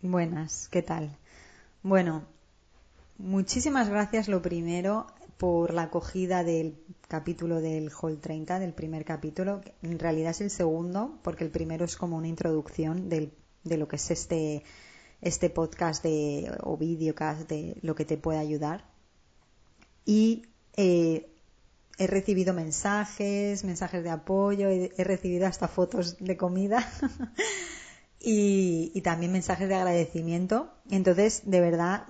Buenas, ¿qué tal? Bueno, muchísimas gracias lo primero por la acogida del capítulo del Hall 30, del primer capítulo. En realidad es el segundo, porque el primero es como una introducción de lo que es este, este podcast de, o videocast de lo que te puede ayudar. Y eh, he recibido mensajes, mensajes de apoyo, he, recibido hasta fotos de comida. y, y, también mensajes de agradecimiento. Entonces, de verdad,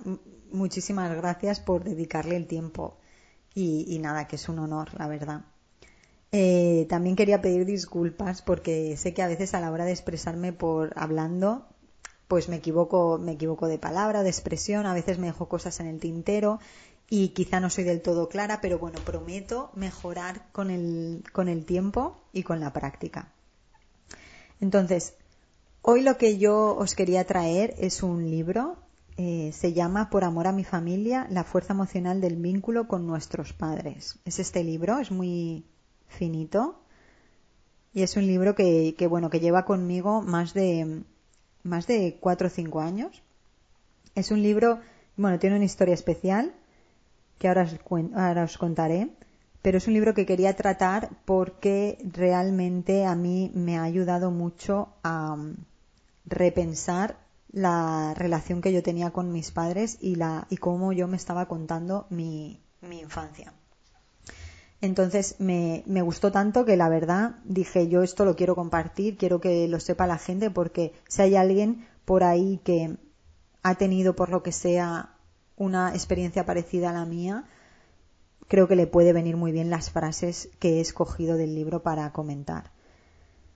muchísimas gracias por dedicarle el tiempo y, nada, que es un honor, la verdad. Eh, también quería pedir disculpas porque sé que a veces a la hora de expresarme por hablando, pues me equivoco, me equivoco de palabra, de expresión, a veces me dejo cosas en el tintero y quizá no soy del todo clara, pero bueno, prometo mejorar con el, con el tiempo y con la práctica. Entonces, hoy lo que yo os quería traer es un libro eh, se llama Por amor a mi familia, la fuerza emocional del vínculo con nuestros padres. Es este libro, es muy finito y es un libro que, bueno, que lleva conmigo más de, más de cuatro o cinco años. Es un libro, bueno, tiene una historia especial que ahora os contaré, pero es un libro que quería tratar porque realmente a mí me ha ayudado mucho a repensar la relación que yo tenía con mis padres y, la, y cómo yo me estaba contando mi, mi infancia. Entonces me, me, gustó tanto que la verdad dije yo esto lo quiero compartir, quiero que lo sepa la gente porque si hay alguien por ahí que ha tenido por lo que sea una experiencia parecida a la mía, creo que le puede venir muy bien las frases que he escogido del libro para comentar.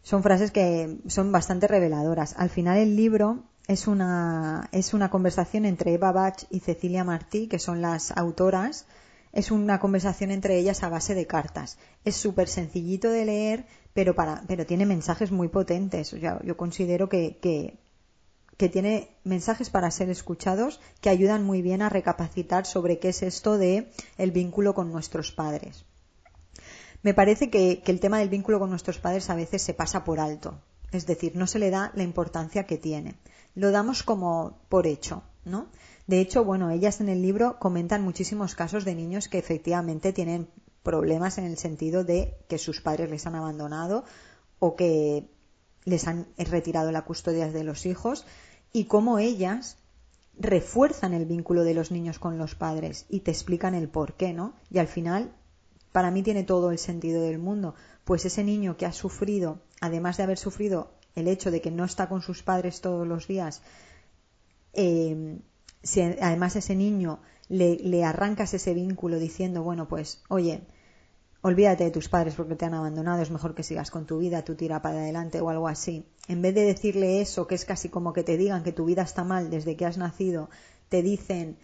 Son frases que son bastante reveladoras. Al final el libro es una, es una conversación entre Eva Bach y Cecilia Martí, que son las autoras. Es una conversación entre ellas a base de cartas. Es súper sencillito de leer, pero, para, pero tiene mensajes muy potentes. yo considero que, que, que tiene mensajes para ser escuchados que ayudan muy bien a recapacitar sobre qué es esto de el vínculo con nuestros padres. Me parece que, el tema del vínculo con nuestros padres a veces se pasa por alto. Es decir, no se le da la importancia que tiene lo damos como por hecho, ¿no? De hecho, bueno, ellas en el libro comentan muchísimos casos de niños que efectivamente tienen problemas en el sentido de que sus padres les han abandonado o que les han retirado la custodia de los hijos y cómo ellas refuerzan el vínculo de los niños con los padres y te explican el por qué, ¿no? Y al final, para mí tiene todo el sentido del mundo, pues ese niño que ha sufrido, además de haber sufrido el hecho de que no está con sus padres todos los días, eh, si además ese niño le, le, arrancas ese vínculo diciendo, bueno, pues, oye, olvídate de tus padres porque te han abandonado, es mejor que sigas con tu vida, tú tira para adelante o algo así. En vez de decirle eso, que es casi como que te digan que tu vida está mal desde que has nacido, te dicen,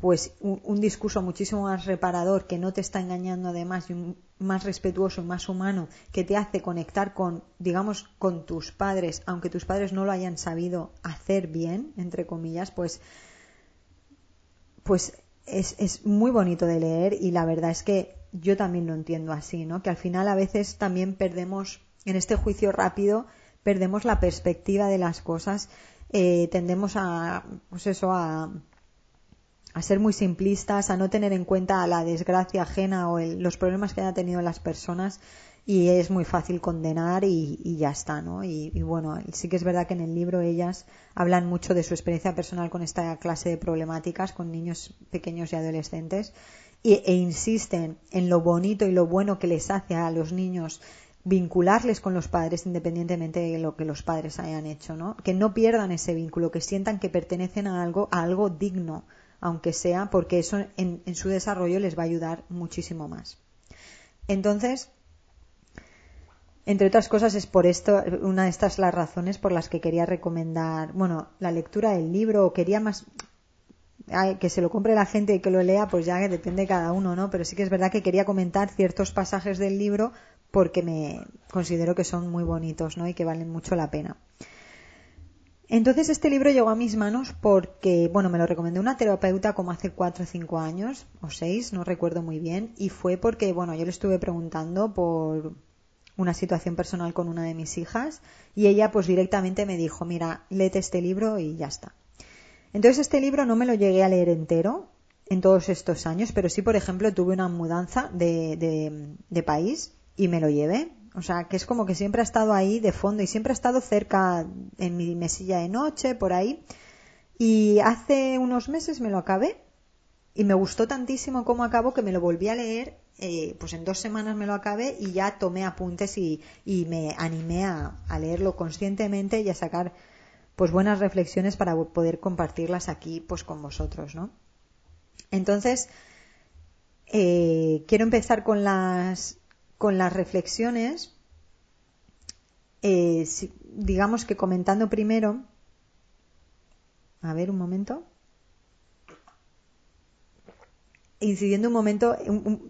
pues un, discurso muchísimo más reparador que no te está engañando además y un, más respetuoso y más humano que te hace conectar con digamos con tus padres aunque tus padres no lo hayan sabido hacer bien entre comillas pues pues es, es muy bonito de leer y la verdad es que yo también lo entiendo así no que al final a veces también perdemos en este juicio rápido perdemos la perspectiva de las cosas eh, tendemos a pues eso a a ser muy simplistas, a no tener en cuenta la desgracia ajena o los problemas que hayan tenido las personas y es muy fácil condenar y, ya está, ¿no? Y, bueno, sí que es verdad que en el libro ellas hablan mucho de su experiencia personal con esta clase de problemáticas, con niños pequeños y adolescentes, e insisten en lo bonito y lo bueno que les hace a los niños vincularles con los padres independientemente de lo que los padres hayan hecho, ¿no? Que no pierdan ese vínculo, que sientan que pertenecen a algo, a algo digno, aunque sea porque eso en, su desarrollo les va a ayudar muchísimo más. Entonces, entre otras cosas es por esto, una de estas las razones por las que quería recomendar, bueno, la lectura del libro, o quería más, que se lo compre la gente y que lo lea, pues ya depende de cada uno, ¿no? Pero sí que es verdad que quería comentar ciertos pasajes del libro porque me considero que son muy bonitos, ¿no? Y que valen mucho la pena. Entonces este libro llegó a mis manos porque, bueno, me lo recomendó una terapeuta como hace cuatro o cinco años, o seis, no recuerdo muy bien, y fue porque, bueno, yo le estuve preguntando por una situación personal con una de mis hijas y ella pues directamente me dijo, mira, léete este libro y ya está. Entonces este libro no me lo llegué a leer entero en todos estos años, pero sí, por ejemplo, tuve una mudanza de, de, de país y me lo llevé o sea, que es como que siempre ha estado ahí de fondo y siempre ha estado cerca en mi mesilla de noche, por ahí. Y hace unos meses me lo acabé y me gustó tantísimo cómo acabó que me lo volví a leer. Eh, pues en dos semanas me lo acabé y ya tomé apuntes y, y me animé a, a, leerlo conscientemente y a sacar pues buenas reflexiones para poder compartirlas aquí pues con vosotros, ¿no? Entonces, eh, quiero empezar con las con las reflexiones, eh, digamos que comentando primero, a ver un momento, incidiendo un momento,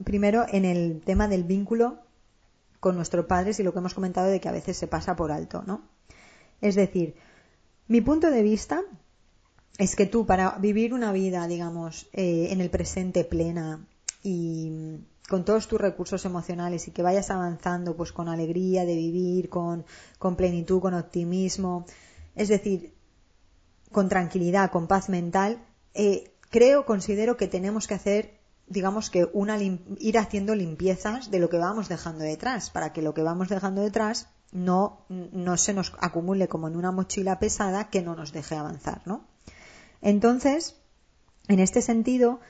primero en el tema del vínculo con nuestros padres y lo que hemos comentado de que a veces se pasa por alto, ¿no? Es decir, mi punto de vista es que tú para vivir una vida, digamos, eh, en el presente plena y con todos tus recursos emocionales y que vayas avanzando pues con alegría de vivir, con, con plenitud, con optimismo, es decir, con tranquilidad, con paz mental, eh, creo, considero que tenemos que hacer digamos que una ir haciendo limpiezas de lo que vamos dejando detrás, para que lo que vamos dejando detrás no, no se nos acumule como en una mochila pesada que no nos deje avanzar, ¿no? Entonces, en este sentido,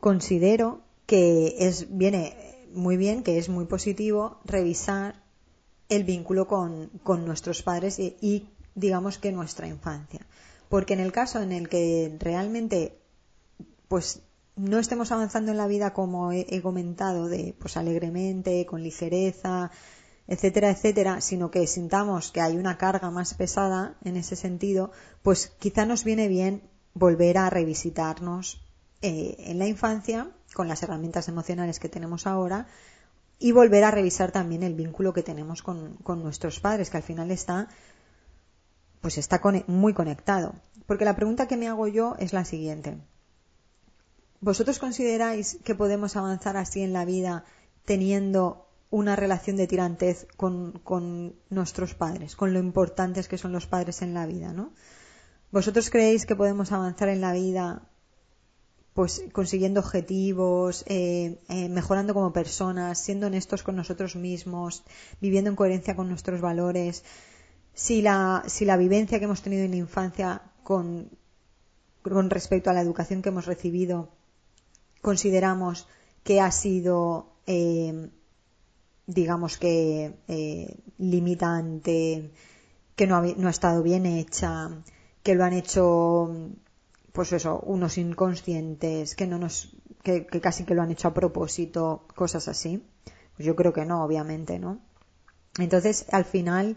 considero que es, viene muy bien, que es muy positivo revisar el vínculo con, con nuestros padres y, digamos que nuestra infancia. Porque en el caso en el que realmente pues no estemos avanzando en la vida como he, he, comentado, de pues alegremente, con ligereza, etcétera, etcétera, sino que sintamos que hay una carga más pesada en ese sentido, pues quizá nos viene bien volver a revisitarnos eh, en la infancia con las herramientas emocionales que tenemos ahora y volver a revisar también el vínculo que tenemos con, nuestros padres, que al final está, pues está muy conectado. Porque la pregunta que me hago yo es la siguiente. ¿Vosotros consideráis que podemos avanzar así en la vida teniendo una relación de tirantez con, nuestros padres, con lo importantes que son los padres en la vida, ¿no? ¿Vosotros creéis que podemos avanzar en la vida pues consiguiendo objetivos, eh, eh, mejorando como personas, siendo honestos con nosotros mismos, viviendo en coherencia con nuestros valores. Si la, si la vivencia que hemos tenido en la infancia con, con respecto a la educación que hemos recibido consideramos que ha sido, eh, digamos que, limitante, que no ha, no ha estado bien hecha, que lo han hecho pues eso, unos inconscientes que no nos, que, casi que lo han hecho a propósito, cosas así. Pues yo creo que no, obviamente, ¿no? Entonces, al final,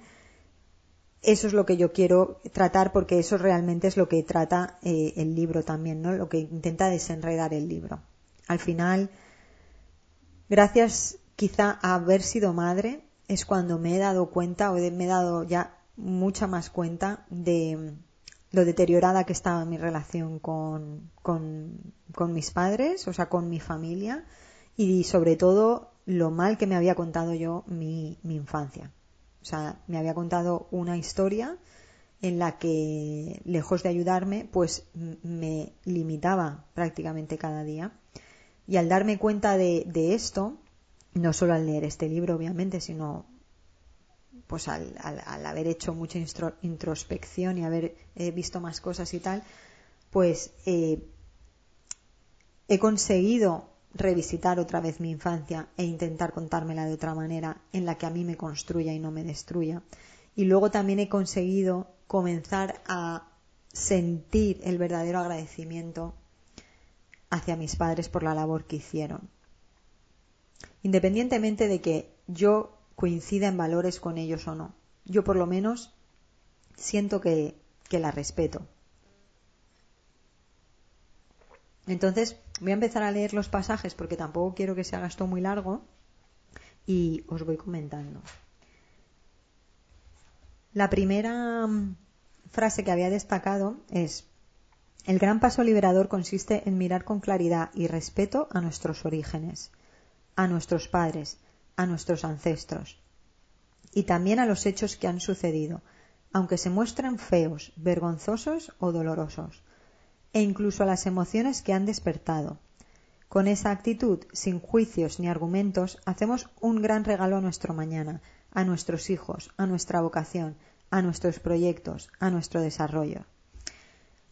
eso es lo que yo quiero tratar porque eso realmente es lo que trata eh, el libro también, ¿no? Lo que intenta desenredar el libro. Al final, gracias quizá haber sido madre, es cuando me he dado cuenta o me he dado ya mucha más cuenta de, lo deteriorada que estaba mi relación con, con, mis padres, o sea, con mi familia, y sobre todo lo mal que me había contado yo mi, mi infancia. O sea, me había contado una historia en la que, lejos de ayudarme, pues me limitaba prácticamente cada día. Y al darme cuenta de, de esto, no solo al leer este libro, obviamente, sino pues al, haber hecho mucha introspección y haber eh, visto más cosas y tal, pues eh, he conseguido revisitar otra vez mi infancia e intentar contármela de otra manera en la que a mí me construya y no me destruya. Y luego también he conseguido comenzar a sentir el verdadero agradecimiento hacia mis padres por la labor que hicieron. Independientemente de que yo coincida en valores con ellos o no. Yo por lo menos siento que, la respeto. Entonces voy a empezar a leer los pasajes porque tampoco quiero que se haga esto muy largo y os voy comentando. La primera, frase que había destacado es el gran paso liberador consiste en mirar con claridad y respeto a nuestros orígenes, a nuestros padres, a nuestros ancestros y también a los hechos que han sucedido, aunque se muestren feos, vergonzosos o dolorosos, e incluso a las emociones que han despertado. Con esa actitud, sin juicios ni argumentos, hacemos un gran regalo a nuestro mañana, a nuestros hijos, a nuestra vocación, a nuestros proyectos, a nuestro desarrollo.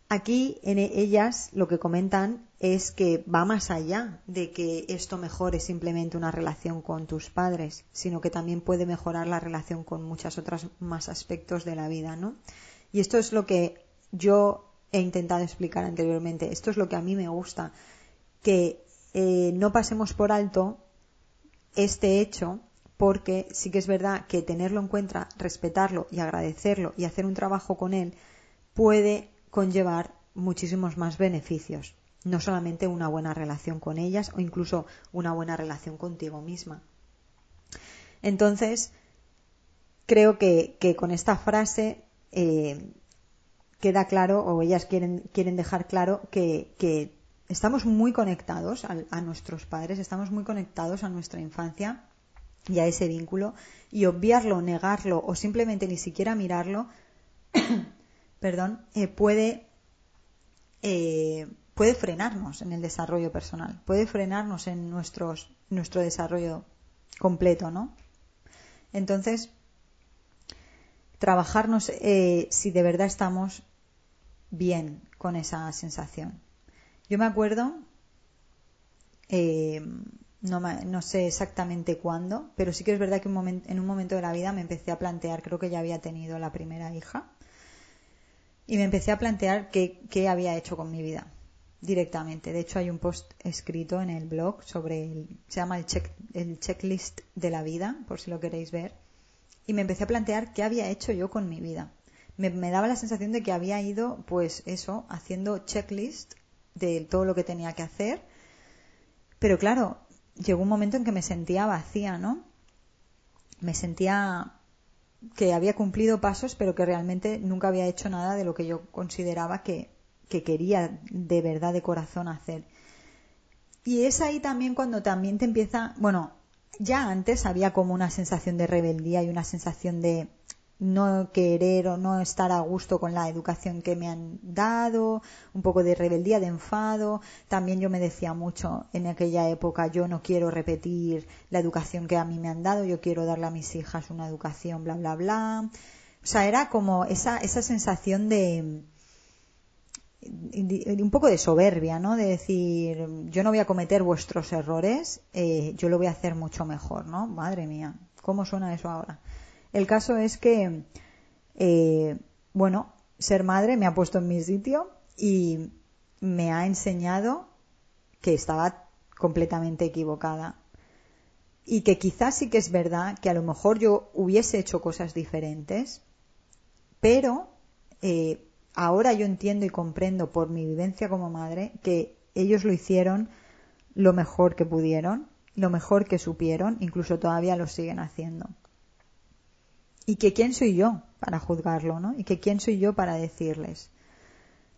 Aquí en ellas lo que comentan es que va más allá de que esto mejore simplemente una relación con tus padres, sino que también puede mejorar la relación con muchas otras más aspectos de la vida, ¿no? Y esto es lo que yo he intentado explicar anteriormente. Esto es lo que a mí me gusta, que eh, no pasemos por alto este hecho porque sí que es verdad que tenerlo en cuenta, respetarlo y agradecerlo y hacer un trabajo con él puede conllevar muchísimos más beneficios, no solamente una buena relación con ellas o incluso una buena relación contigo misma. Entonces, creo que, con esta frase eh, queda claro, o ellas quieren, quieren dejar claro, que, estamos muy conectados a, nuestros padres, estamos muy conectados a nuestra infancia y a ese vínculo, y obviarlo, negarlo o simplemente ni siquiera mirarlo perdón, eh, puede, eh, puede frenarnos en el desarrollo personal, puede frenarnos en nuestros, nuestro desarrollo completo, ¿no? Entonces, trabajarnos eh, si de verdad estamos bien con esa sensación. Yo me acuerdo, no, no, sé exactamente cuándo, pero sí que es verdad que en un momento de la vida me empecé a plantear, creo que ya había tenido la primera hija, y me empecé a plantear qué, había hecho con mi vida directamente. De hecho, hay un post escrito en el blog sobre el, se llama el, check, el checklist de la vida, por si lo queréis ver. Y me empecé a plantear qué había hecho yo con mi vida. Me, me daba la sensación de que había ido, pues eso, haciendo checklist de todo lo que tenía que hacer. Pero claro, llegó un momento en que me sentía vacía, ¿no? Me sentía que había cumplido pasos, pero que realmente nunca había hecho nada de lo que yo consideraba que, que quería de verdad de corazón hacer. Y es ahí también cuando también te empieza, bueno, ya antes había como una sensación de rebeldía y una sensación de no querer o no estar a gusto con la educación que me han dado, un poco de rebeldía, de enfado. También yo me decía mucho en aquella época, yo no quiero repetir la educación que a mí me han dado, yo quiero darle a mis hijas una educación, bla, bla, bla. O sea, era como esa, esa sensación de, un poco de soberbia, ¿no? De decir, yo no voy a cometer vuestros errores, eh, yo lo voy a hacer mucho mejor, ¿no? Madre mía, ¿cómo suena eso ahora? El caso es que, eh, bueno, ser madre me ha puesto en mi sitio y me ha enseñado que estaba completamente equivocada. Y que quizás sí que es verdad que a lo mejor yo hubiese hecho cosas diferentes, pero eh, ahora yo entiendo y comprendo por mi vivencia como madre que ellos lo hicieron lo mejor que pudieron, lo mejor que supieron, incluso todavía lo siguen haciendo y que quién soy yo para juzgarlo, ¿no? Y que quién soy yo para decirles.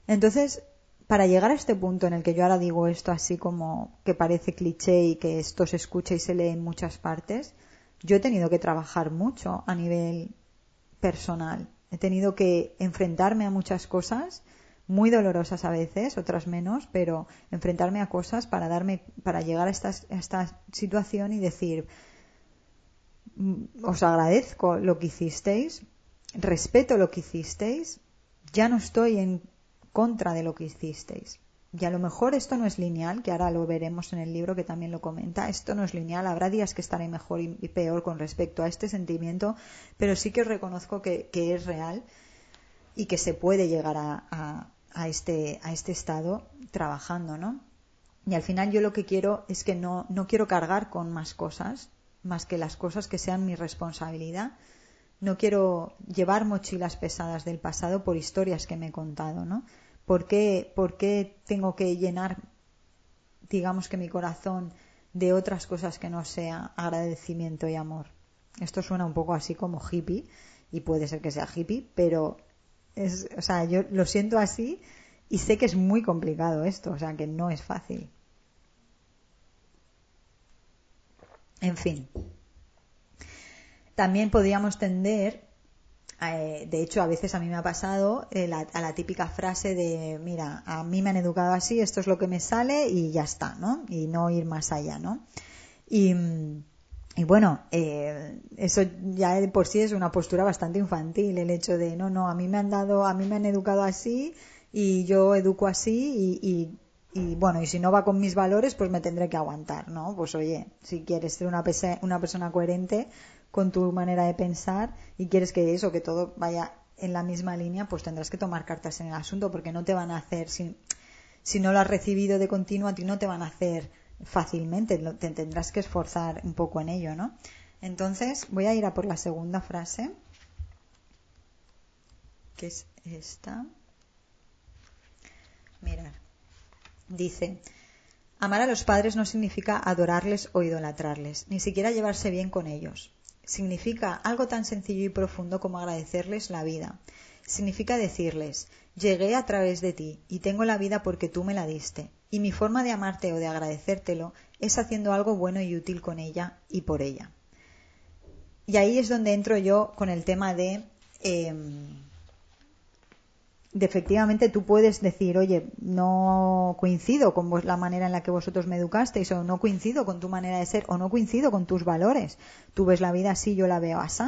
Entonces, para llegar a este punto en el que yo ahora digo esto así como que parece cliché y que esto se escucha y se lee en muchas partes, yo he tenido que trabajar mucho a nivel personal. He tenido que enfrentarme a muchas cosas, muy dolorosas a veces, otras menos, pero enfrentarme a cosas para darme, para llegar a esta, a esta situación y decir, os agradezco lo que hicisteis, respeto lo que hicisteis, ya no estoy en contra de lo que hicisteis. Y a lo mejor esto no es lineal, que ahora lo veremos en el libro que también lo comenta, esto no es lineal, habrá días que estaré mejor y peor con respecto a este sentimiento, pero sí que reconozco que, es real y que se puede llegar a, a, este, a este estado trabajando, ¿no? Y al final yo lo que quiero es que no, no quiero cargar con más cosas, más que las cosas que sean mi responsabilidad. No quiero llevar mochilas pesadas del pasado por historias que me he contado, ¿no? ¿Por qué, por qué tengo que llenar, digamos que mi corazón de otras cosas que no sea agradecimiento y amor? Esto suena un poco así como hippie, y puede ser que sea hippie, pero Es, o sea, yo lo siento así y sé que es muy complicado esto, o sea, que no es fácil. En fin. También podríamos tender, eh, de hecho a veces a mí me ha pasado, eh, a la típica frase de, mira, a mí me han educado así, esto es lo que me sale y ya está, ¿no? Y no ir más allá, ¿no? Y, bueno, eh, eso ya de por sí es una postura bastante infantil, el hecho de, no, no, a mí me han dado, a mí me han educado así y yo educo así y y bueno, y si no va con mis valores, pues me tendré que aguantar, ¿no? Pues oye, si quieres ser una, una persona coherente con tu manera de pensar y quieres que eso, que todo vaya en la misma línea, pues tendrás que tomar cartas en el asunto porque no te van a hacer, si, si no lo has recibido de continuo, a ti no te van a hacer fácilmente, te tendrás que esforzar un poco en ello, ¿no? Entonces, voy a ir a por la segunda frase, que es esta. Mirar. Dice, amar a los padres no significa adorarles o idolatrarles, ni siquiera llevarse bien con ellos. Significa algo tan sencillo y profundo como agradecerles la vida. Significa decirles, llegué a través de ti y tengo la vida porque tú me la diste. Y mi forma de amarte o de agradecértelo es haciendo algo bueno y útil con ella y por ella. Y ahí es donde entro yo con el tema de em, efectivamente tú puedes decir, oye, no coincido con la manera en la que vosotros me educasteis, o no coincido con tu manera de ser, o no coincido con tus valores. Tú ves la vida así, yo la veo así.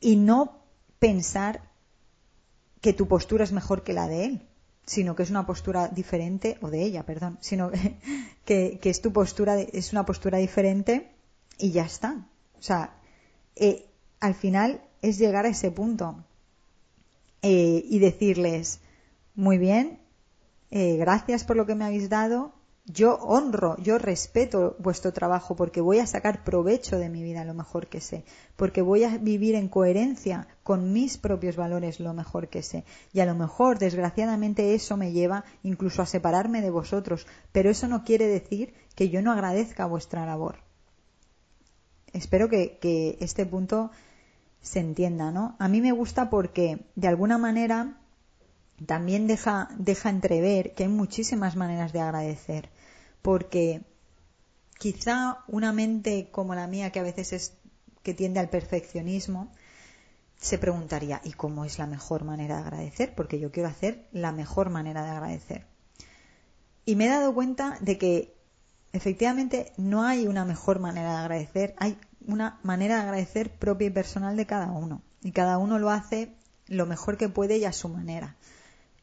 Y no pensar que tu postura es mejor que la de él, sino que es una postura diferente, o de ella, perdón, sino que, es tu postura, es una postura diferente y ya está. O sea, eh, al final es llegar a ese punto eh, y decirles, muy bien, eh, gracias por lo que me habéis dado, yo honro, yo respeto vuestro trabajo porque voy a sacar provecho de mi vida lo mejor que sé, porque voy a vivir en coherencia con mis propios valores lo mejor que sé. Y a lo mejor, desgraciadamente, eso me lleva incluso a separarme de vosotros, pero eso no quiere decir que yo no agradezca vuestra labor. Espero que, que este punto se entienda, ¿no? A mí me gusta porque de alguna manera también deja, deja entrever que hay muchísimas maneras de agradecer, porque quizá una mente como la mía, que a veces es que tiende al perfeccionismo, se preguntaría, ¿y cómo es la mejor manera de agradecer? Porque yo quiero hacer la mejor manera de agradecer. Y me he dado cuenta de que efectivamente no hay una mejor manera de agradecer, hay una manera de agradecer propia y personal de cada uno. Y cada uno lo hace lo mejor que puede y a su manera.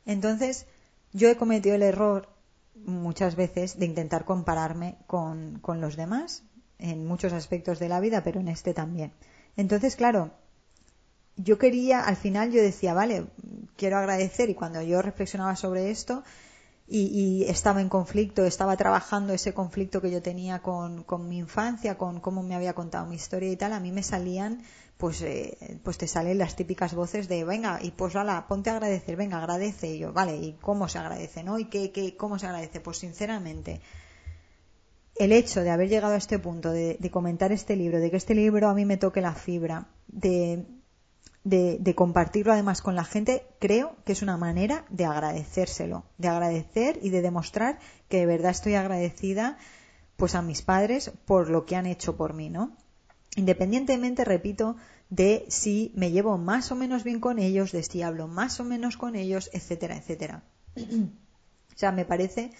Entonces, yo he cometido el error muchas veces de intentar compararme con, con los demás en muchos aspectos de la vida, pero en este también. Entonces, claro, yo quería, al final yo decía, vale, quiero agradecer y cuando yo reflexionaba sobre esto, y, estaba en conflicto, estaba trabajando ese conflicto que yo tenía con, con, mi infancia, con cómo me había contado mi historia y tal, a mí me salían, pues, eh, pues te salen las típicas voces de, venga, y pues hala, ponte a agradecer, venga, agradece. Y yo, vale, ¿y cómo se agradece, no? ¿Y qué, qué, cómo se agradece? Pues sinceramente, el hecho de haber llegado a este punto, de, de comentar este libro, de que este libro a mí me toque la fibra, de, de, compartirlo además con la gente, creo que es una manera de agradecérselo, de agradecer y de demostrar que de verdad estoy agradecida pues a mis padres por lo que han hecho por mí, ¿no? Independientemente, repito, de si me llevo más o menos bien con ellos, de si hablo más o menos con ellos, etcétera, etcétera. o sea, me parece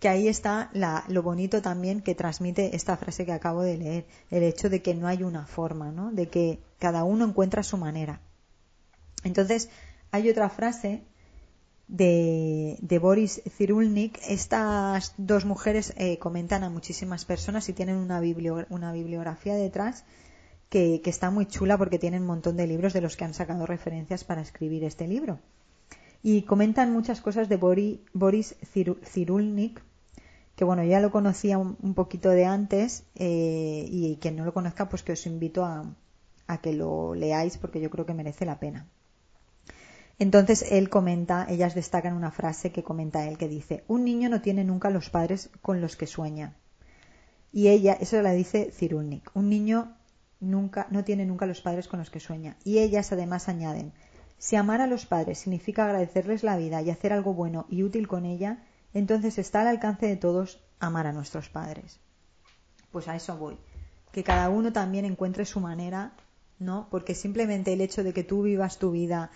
que ahí está lo bonito también que transmite esta frase que acabo de leer, el hecho de que no hay una forma, ¿no? De que cada uno encuentra su manera. Entonces, hay otra frase de, Boris Cyrulnik. Estas dos mujeres eh, comentan a muchísimas personas y tienen una, bibliografía detrás que, está muy chula porque tienen un montón de libros de los que han sacado referencias para escribir este libro. Y comentan muchas cosas de Boris Cyrulnik, que bueno, ya lo conocía un, poquito de antes eh, y quien no lo conozca, pues que os invito a, a que lo leáis porque yo creo que merece la pena. Entonces él comenta, ellas destacan una frase que comenta él que dice, un niño no tiene nunca los padres con los que sueña. Y ella, eso la dice Cirulnik, un niño nunca, no tiene nunca los padres con los que sueña. Y ellas además añaden, Si amar a los padres significa agradecerles la vida y hacer algo bueno y útil con ella, entonces está al alcance de todos amar a nuestros padres. Pues a eso voy. Que cada uno también encuentre su manera, ¿no? Porque simplemente el hecho de que tú vivas tu vida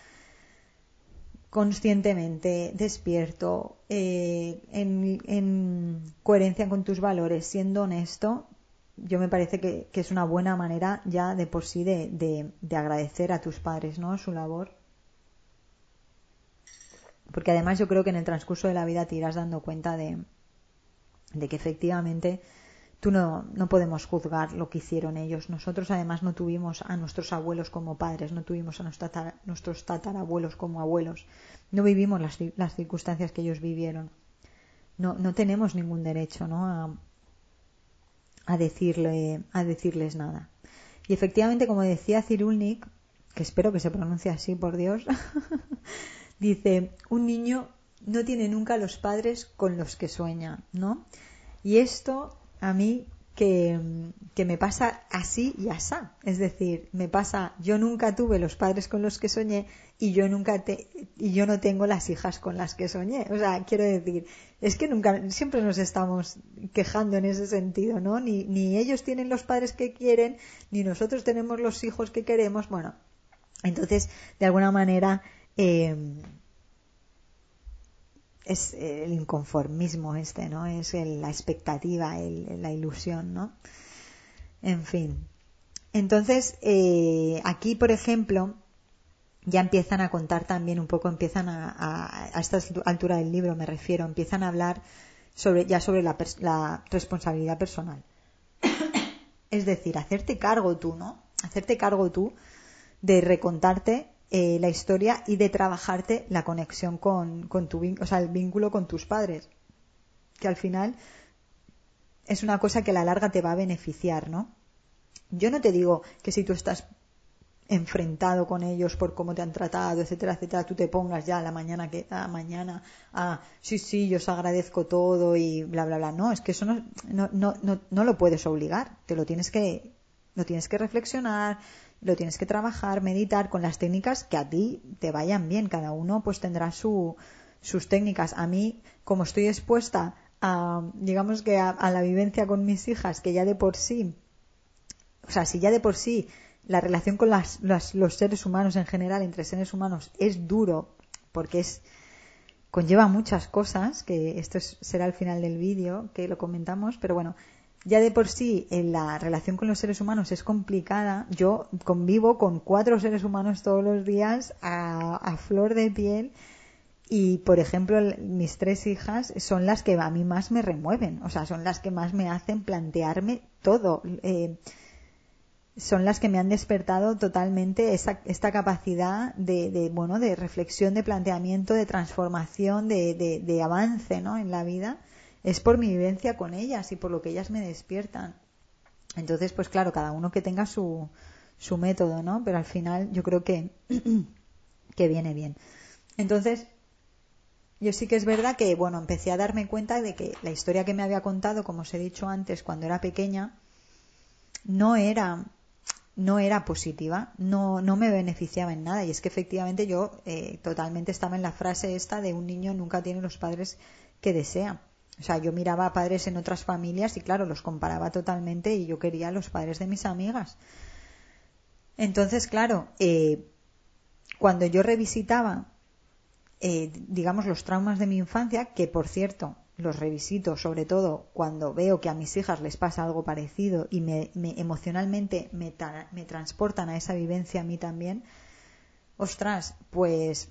conscientemente, despierto, eh, en, coherencia con tus valores, siendo honesto, yo me parece que, es una buena manera ya de por sí de, de, agradecer a tus padres, ¿no? Su labor. Porque además yo creo que en el transcurso de la vida te irás dando cuenta de, de que efectivamente tú no, no podemos juzgar lo que hicieron ellos. Nosotros además no tuvimos a nuestros abuelos como padres, no tuvimos a nuestros tatarabuelos como abuelos, no vivimos las, las, circunstancias que ellos vivieron. No, no tenemos ningún derecho ¿no? a, a, decirle, a decirles nada. Y efectivamente, como decía Cirulnik, que espero que se pronuncie así, por Dios, dice, un niño no tiene nunca los padres con los que sueña, ¿no? Y esto a mí que, me pasa así y asá. Es decir, me pasa, yo nunca tuve los padres con los que soñé y yo nunca te, y yo no tengo las hijas con las que soñé. O sea, quiero decir, es que nunca, siempre nos estamos quejando en ese sentido, ¿no? Ni, ni ellos tienen los padres que quieren, ni nosotros tenemos los hijos que queremos. Bueno, entonces, de alguna manera, eh, es el inconformismo este, ¿no? Es la expectativa, la ilusión, ¿no? En fin. Entonces, eh, aquí, por ejemplo, ya empiezan a contar también un poco, empiezan a, a, esta altura del libro me refiero, empiezan a hablar sobre, ya sobre la, la responsabilidad personal. es decir, hacerte cargo tú, ¿no? Hacerte cargo tú de recontarte eh, la historia y de trabajarte la conexión con, con tu o sea, el vínculo con tus padres. Que al final es una cosa que a la larga te va a beneficiar, ¿no? Yo no te digo que si tú estás enfrentado con ellos por cómo te han tratado, etcétera, etcétera, tú te pongas ya a la mañana que a mañana a sí, sí, yo os agradezco todo y bla bla bla. No, es que eso no, no, no, no, no lo puedes obligar, te lo tienes que lo tienes que reflexionar, lo tienes que trabajar, meditar con las técnicas que a ti te vayan bien. Cada uno pues tendrá su, sus técnicas. A mí, como estoy expuesta a, digamos que a, la vivencia con mis hijas, que ya de por sí, o sea, si ya de por sí la relación con las, los seres humanos en general, entre seres humanos, es duro, porque es conlleva muchas cosas, que esto será el final del vídeo, que lo comentamos, pero bueno, ya de por sí en la relación con los seres humanos es complicada. Yo convivo con cuatro seres humanos todos los días a, flor de piel y, por ejemplo, mis tres hijas son las que a mí más me remueven, o sea, son las que más me hacen plantearme todo. Eh, son las que me han despertado totalmente esa, esta capacidad de, de, bueno, de reflexión, de planteamiento, de transformación, de, de, de avance, ¿no? En la vida es por mi vivencia con ellas y por lo que ellas me despiertan. Entonces, pues claro, cada uno que tenga su, su método, ¿no? Pero al final yo creo que, que viene bien. Entonces, yo sí que es verdad que, bueno, empecé a darme cuenta de que la historia que me había contado, como os he dicho antes, cuando era pequeña, no era no era positiva, no, no me beneficiaba en nada. Y es que efectivamente yo eh, totalmente estaba en la frase esta de un niño nunca tiene los padres que desea. O sea, yo miraba a padres en otras familias y claro, los comparaba totalmente y yo quería a los padres de mis amigas. Entonces, claro, eh, cuando yo revisitaba, eh, digamos, los traumas de mi infancia, que por cierto, los revisito sobre todo cuando veo que a mis hijas les pasa algo parecido y me, emocionalmente me, me transportan a esa vivencia a mí también, ostras, pues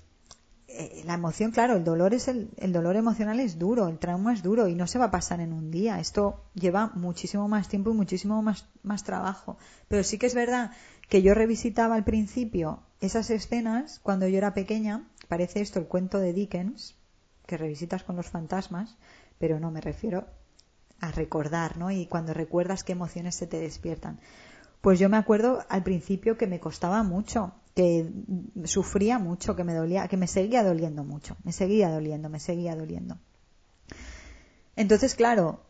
eh, la emoción, claro, el dolor es el, el, dolor emocional es duro, el trauma es duro y no se va a pasar en un día. Esto lleva muchísimo más tiempo y muchísimo más, más trabajo. Pero sí que es verdad que yo revisitaba al principio esas escenas cuando yo era pequeña. Parece esto el cuento de Dickens, que revisitas con los fantasmas, pero no me refiero a recordar, ¿no? Y cuando recuerdas qué emociones se te despiertan. Pues yo me acuerdo al principio que me costaba mucho que sufría mucho, que me dolía, que me seguía doliendo mucho, me seguía doliendo, me seguía doliendo. Entonces, claro,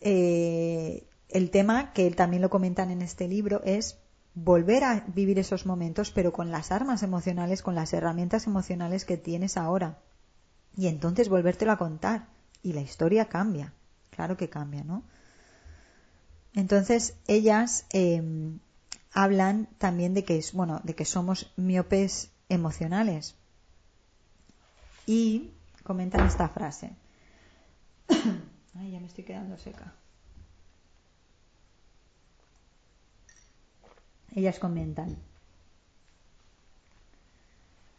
eh, el tema que también lo comentan en este libro es volver a vivir esos momentos, pero con las armas emocionales, con las herramientas emocionales que tienes ahora. Y entonces volvértelo a contar. Y la historia cambia. Claro que cambia, ¿no? Entonces, ellas em, hablan también de que es, bueno, de que somos miopes emocionales. Y comentan esta frase. Ay, ya me estoy quedando seca. Ellas comentan.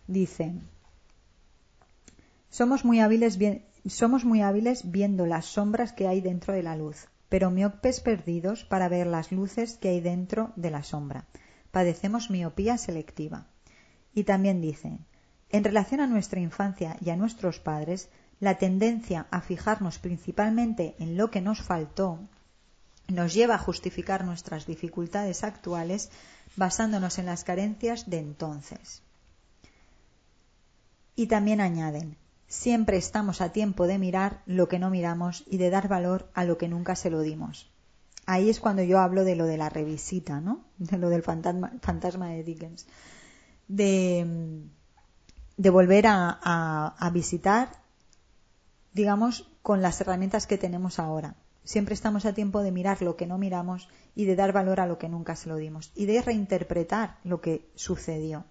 Dicen, somos muy hábiles, somos muy hábiles viendo las sombras que hay dentro de la luz, pero miopes perdidos para ver las luces que hay dentro de la sombra. Padecemos miopía selectiva. Y también dicen, en relación a nuestra infancia y a nuestros padres, la tendencia a fijarnos principalmente en lo que nos faltó nos lleva a justificar nuestras dificultades actuales basándonos en las carencias de entonces. Y también añaden, siempre estamos a tiempo de mirar lo que no miramos y de dar valor a lo que nunca se lo dimos. Ahí es cuando yo hablo de lo de la revisita, ¿no? De lo del fantasma, de Dickens. De, volver a visitar, digamos, con las herramientas que tenemos ahora. Siempre estamos a tiempo de mirar lo que no miramos y de dar valor a lo que nunca se lo dimos y de reinterpretar lo que sucedió.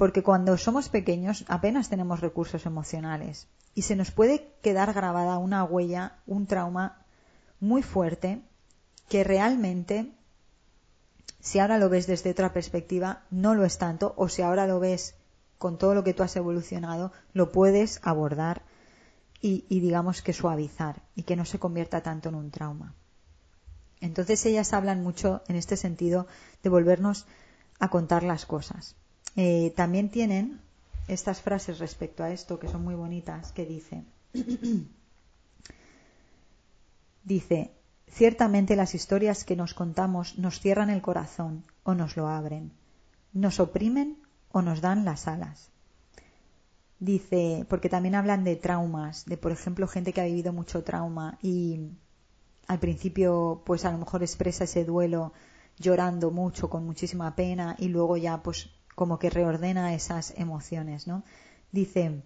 Porque cuando somos pequeños apenas tenemos recursos emocionales y se nos puede quedar grabada una huella, un trauma muy fuerte que realmente, si ahora lo ves desde otra perspectiva, no lo es tanto, o si ahora lo ves con todo lo que tú has evolucionado, lo puedes abordar y, digamos que suavizar y que no se convierta tanto en un trauma. Entonces ellas hablan mucho en este sentido de volvernos a contar las cosas. Eh, también tienen estas frases respecto a esto que son muy bonitas que dice dice ciertamente las historias que nos contamos nos cierran el corazón o nos lo abren nos oprimen o nos dan las alas dice, porque también hablan de traumas, de por ejemplo gente que ha vivido mucho trauma y al principio pues a lo mejor expresa ese duelo llorando mucho, con muchísima pena y luego ya pues como que reordena esas emociones, ¿no? Dice,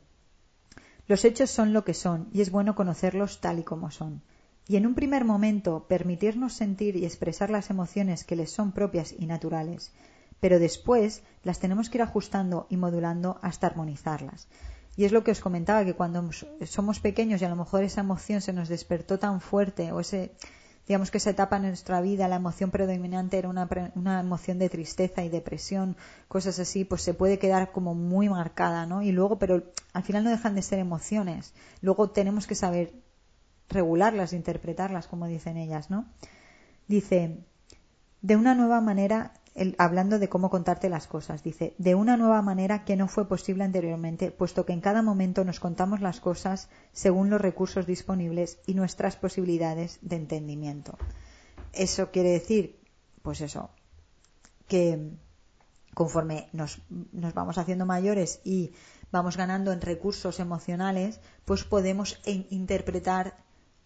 los hechos son lo que son y es bueno conocerlos tal y como son. Y en un primer momento permitirnos sentir y expresar las emociones que les son propias y naturales pero después las tenemos que ir ajustando y modulando hasta armonizarlas. Y es lo que os comentaba, que cuando somos pequeños y a lo mejor esa emoción se nos despertó tan fuerte o ese, digamos que esa etapa en nuestra vida, la emoción predominante era una, una, emoción de tristeza y depresión, cosas así, pues se puede quedar como muy marcada, ¿no? Y luego, pero al final no dejan de ser emociones. Luego tenemos que saber regularlas, interpretarlas, como dicen ellas, ¿no? Dice, de una nueva manera hablando de cómo contarte las cosas. Dice, de una nueva manera que no fue posible anteriormente, puesto que en cada momento nos contamos las cosas según los recursos disponibles y nuestras posibilidades de entendimiento. Eso quiere decir, pues eso, que conforme nos, nos vamos haciendo mayores y vamos ganando en recursos emocionales, pues podemos interpretar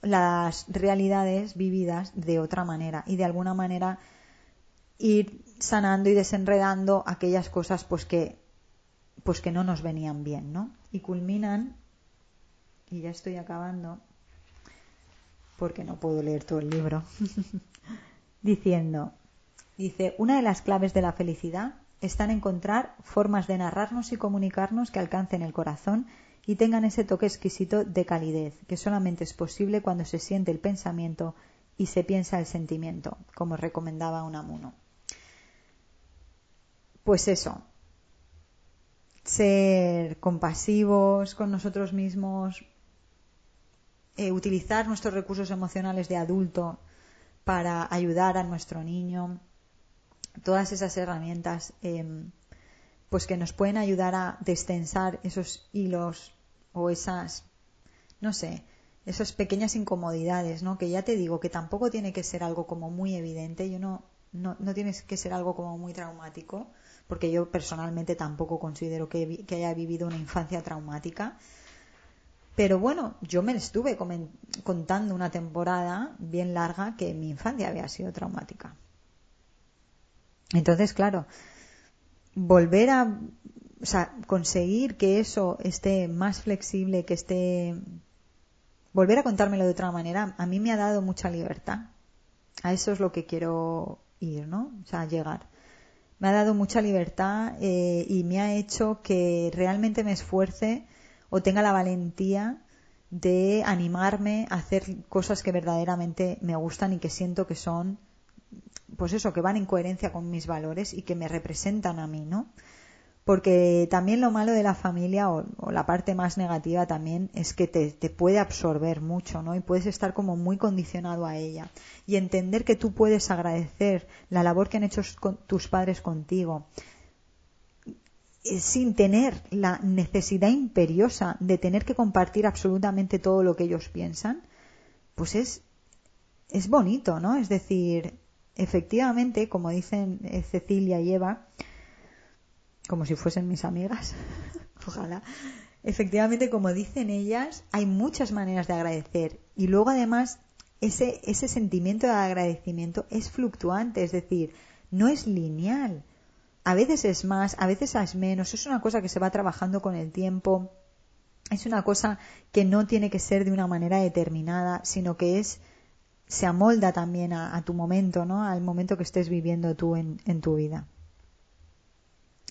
las realidades vividas de otra manera y de alguna manera ir sanando y desenredando aquellas cosas pues que pues que no nos venían bien, ¿no? Y culminan y ya estoy acabando porque no puedo leer todo el libro diciendo dice, una de las claves de la felicidad está en encontrar formas de narrarnos y comunicarnos que alcancen el corazón y tengan ese toque exquisito de calidez, que solamente es posible cuando se siente el pensamiento y se piensa el sentimiento, como recomendaba Unamuno pues eso, ser compasivos con nosotros mismos, eh, utilizar nuestros recursos emocionales de adulto para ayudar a nuestro niño, todas esas herramientas em, pues que nos pueden ayudar a destensar esos hilos o esas, no sé, esas pequeñas incomodidades, ¿no? Que ya te digo que tampoco tiene que ser algo como muy evidente, yo no, no, no tiene que ser algo como muy traumático, porque yo personalmente tampoco considero que, haya vivido una infancia traumática. Pero bueno, yo me estuve contando una temporada bien larga que mi infancia había sido traumática. Entonces, claro, volver a, o sea, conseguir que eso esté más flexible, que esté, volver a contármelo de otra manera, a mí me ha dado mucha libertad. A eso es lo que quiero ir, ¿no? O sea, llegar. Me ha dado mucha libertad eh, y me ha hecho que realmente me esfuerce o tenga la valentía de animarme a hacer cosas que verdaderamente me gustan y que siento que son, pues eso, que van en coherencia con mis valores y que me representan a mí, ¿no? Porque también lo malo de la familia o, la parte más negativa también es que te, te, puede absorber mucho, ¿no? Y puedes estar como muy condicionado a ella. Y entender que tú puedes agradecer la labor que han hecho tus padres contigo, eh, sin tener la necesidad imperiosa de tener que compartir absolutamente todo lo que ellos piensan, pues es, es bonito, ¿no? Es decir, efectivamente, como dicen eh, Cecilia y Eva, como si fuesen mis amigas, ojalá, efectivamente, como dicen ellas, hay muchas maneras de agradecer. Y luego además ese, ese sentimiento de agradecimiento es fluctuante, es decir, no es lineal. A veces es más, a veces es menos, es una cosa que se va trabajando con el tiempo, es una cosa que no tiene que ser de una manera determinada, sino que es se amolda también a, tu momento, ¿no? Al momento que estés viviendo tú en, tu vida.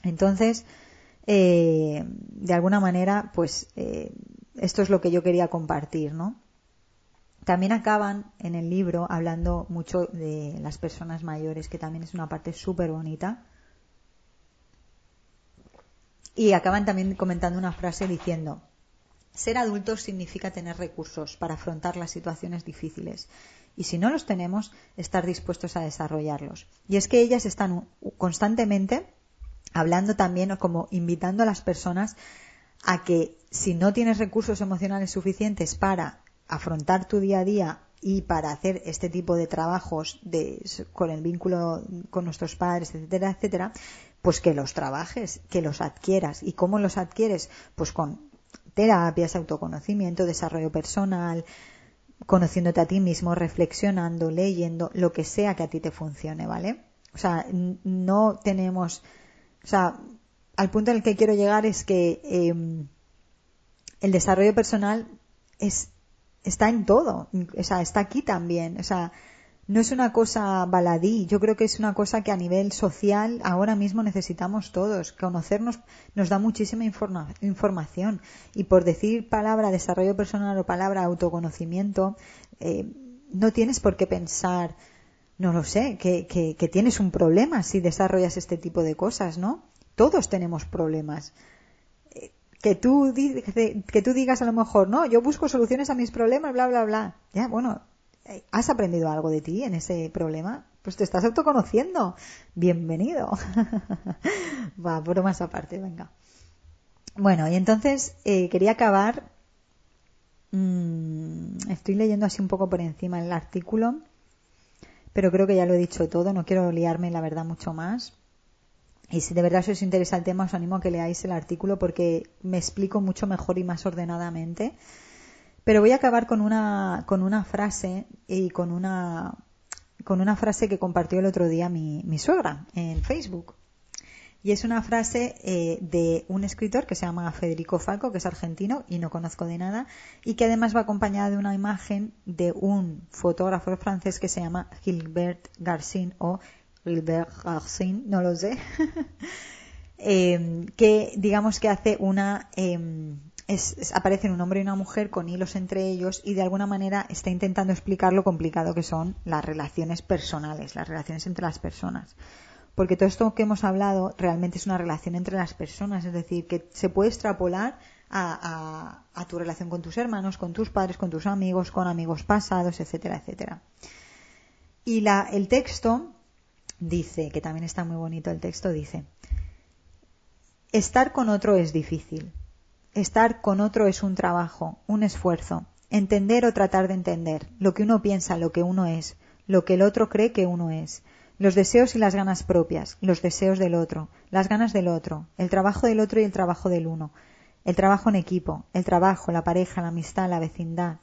Entonces, eh, de alguna manera, pues eh, esto es lo que yo quería compartir, ¿no? También acaban en el libro hablando mucho de las personas mayores, que también es una parte súper bonita y acaban también comentando una frase diciendo, ser adultos significa tener recursos para afrontar las situaciones difíciles y si no los tenemos, estar dispuestos a desarrollarlos. Y es que ellas están constantemente hablando también como invitando a las personas a que si no tienes recursos emocionales suficientes para afrontar tu día a día y para hacer este tipo de trabajos de, con el vínculo con nuestros padres, etcétera, etcétera, pues que los trabajes, que los adquieras. ¿Y cómo los adquieres? Pues con terapias, autoconocimiento, desarrollo personal, conociéndote a ti mismo, reflexionando, leyendo, lo que sea que a ti te funcione, ¿vale? O sea, no tenemos, o sea, al punto en el que quiero llegar es que em, el desarrollo personal es, está en todo, o sea, está aquí también, o sea, no es una cosa baladí, yo creo que es una cosa que a nivel social ahora mismo necesitamos todos. Conocernos nos da muchísima información. Y por decir palabra desarrollo personal o palabra autoconocimiento, eh, no tienes por qué pensar, no lo sé, que, que, tienes un problema si desarrollas este tipo de cosas, ¿no? Todos tenemos problemas eh, que tú, que tú digas a lo mejor, no, yo busco soluciones a mis problemas, bla, bla, bla. Ya, bueno, ¿Has aprendido algo de ti en ese problema? Pues te estás autoconociendo. Bienvenido. Va, más aparte, venga. Bueno, y entonces eh, quería acabar. Mm, estoy leyendo así un poco por encima el artículo, pero creo que ya lo he dicho todo. No quiero liarme, la verdad, mucho más. Y si de verdad os interesa el tema, os animo a que leáis el artículo porque me explico mucho mejor y más ordenadamente pero voy a acabar con una, con una frase y con una, con una frase que compartió el otro día mi, mi suegra en Facebook. Y es una frase eh, de un escritor que se llama Federico Falco, que es argentino y no conozco de nada, y que además va acompañada de una imagen de un fotógrafo francés que se llama Gilbert Garcin o Gilbert Garcin, no lo sé, eh, que digamos que hace una em, es, aparecen un hombre y una mujer con hilos entre ellos y de alguna manera está intentando explicar lo complicado que son las relaciones personales, las relaciones entre las personas. Porque todo esto que hemos hablado realmente es una relación entre las personas, es decir, que se puede extrapolar a, tu relación con tus hermanos, con tus padres, con tus amigos, con amigos pasados, etcétera, etcétera. Y el texto dice, que también está muy bonito el texto, dice, estar con otro es difícil, Estar con otro es un trabajo, un esfuerzo. Entender o tratar de entender lo que uno piensa, lo que uno es, lo que el otro cree que uno es. Los deseos y las ganas propias, los deseos del otro, las ganas del otro, el trabajo del otro y el trabajo del uno. El trabajo en equipo, el trabajo, la pareja, la amistad, la vecindad.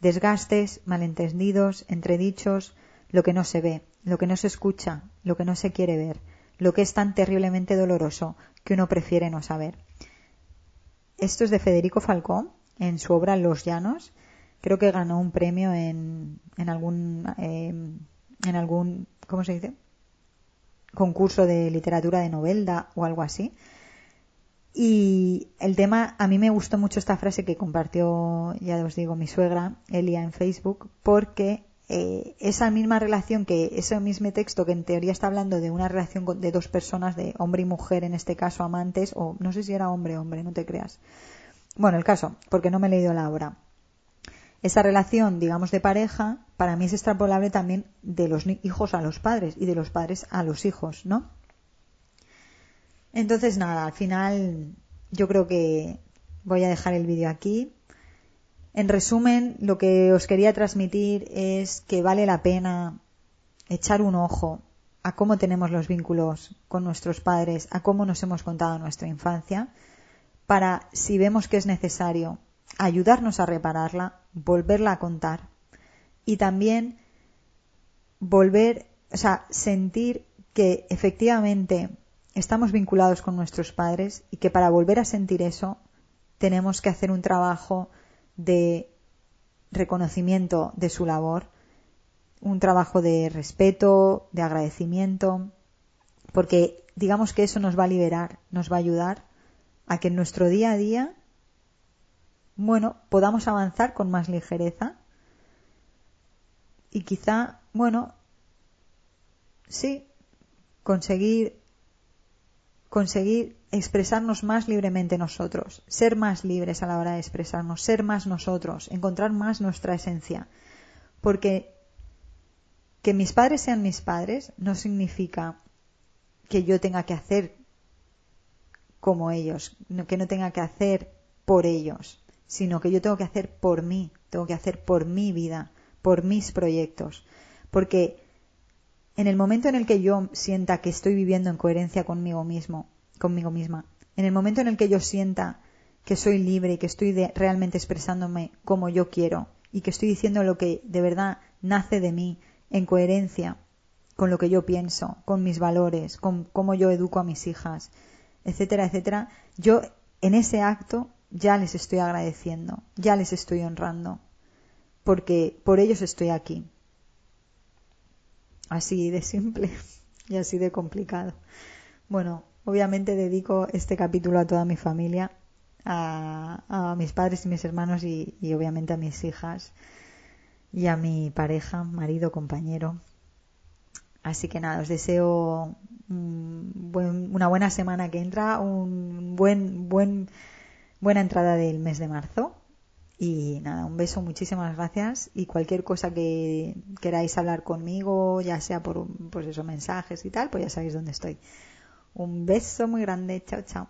Desgastes, malentendidos, entredichos, lo que no se ve, lo que no se escucha, lo que no se quiere ver lo que es tan terriblemente doloroso que uno prefiere no saber. Esto es de Federico Falcón en su obra Los Llanos. Creo que ganó un premio en, en algún eh, en algún ¿cómo se dice? concurso de literatura de novelda o algo así. Y el tema, a mí me gustó mucho esta frase que compartió, ya os digo, mi suegra, Elia, en Facebook, porque eh, esa misma relación que ese mismo texto que en teoría está hablando de una relación de dos personas, de hombre y mujer, en este caso amantes, o no sé si era hombre hombre, no te creas. Bueno, el caso, porque no me he leído la obra. Esa relación, digamos, de pareja, para mí es extrapolable también de los hijos a los padres y de los padres a los hijos, ¿no? Entonces, nada, al final yo creo que voy a dejar el vídeo aquí. En resumen, lo que os quería transmitir es que vale la pena echar un ojo a cómo tenemos los vínculos con nuestros padres, a cómo nos hemos contado nuestra infancia, para, si vemos que es necesario, ayudarnos a repararla, volverla a contar y también volver, o sea, sentir que efectivamente estamos vinculados con nuestros padres y que para volver a sentir eso tenemos que hacer un trabajo de reconocimiento de su labor, un trabajo de respeto, de agradecimiento, porque digamos que eso nos va a liberar, nos va a ayudar a que en nuestro día a día, bueno, podamos avanzar con más ligereza y quizá, bueno, sí, conseguir conseguir expresarnos más libremente nosotros, ser más libres a la hora de expresarnos, ser más nosotros, encontrar más nuestra esencia. Porque que mis padres sean mis padres no significa que yo tenga que hacer como ellos, que no tenga que hacer por ellos, sino que yo tengo que hacer por mí, tengo que hacer por mi vida, por mis proyectos. Porque en el momento en el que yo sienta que estoy viviendo en coherencia conmigo mismo, conmigo misma, en el momento en el que yo sienta que soy libre y que estoy realmente expresándome como yo quiero y que estoy diciendo lo que de verdad nace de mí en coherencia con lo que yo pienso, con mis valores, con cómo yo educo a mis hijas, etcétera, etcétera, yo en ese acto ya les estoy agradeciendo, ya les estoy honrando, porque por ellos estoy aquí. Así de simple y así de complicado. Bueno, obviamente dedico este capítulo a toda mi familia, a, mis padres y mis hermanos y, obviamente a mis hijas y a mi pareja, marido, compañero. Así que nada, os deseo una buena semana que entra, un buen, buen, buena entrada del mes de marzo y nada, un beso, muchísimas gracias. Y cualquier cosa que queráis hablar conmigo, ya sea por pues esos mensajes y tal, pues ya sabéis dónde estoy. Un beso muy grande, chao, chao.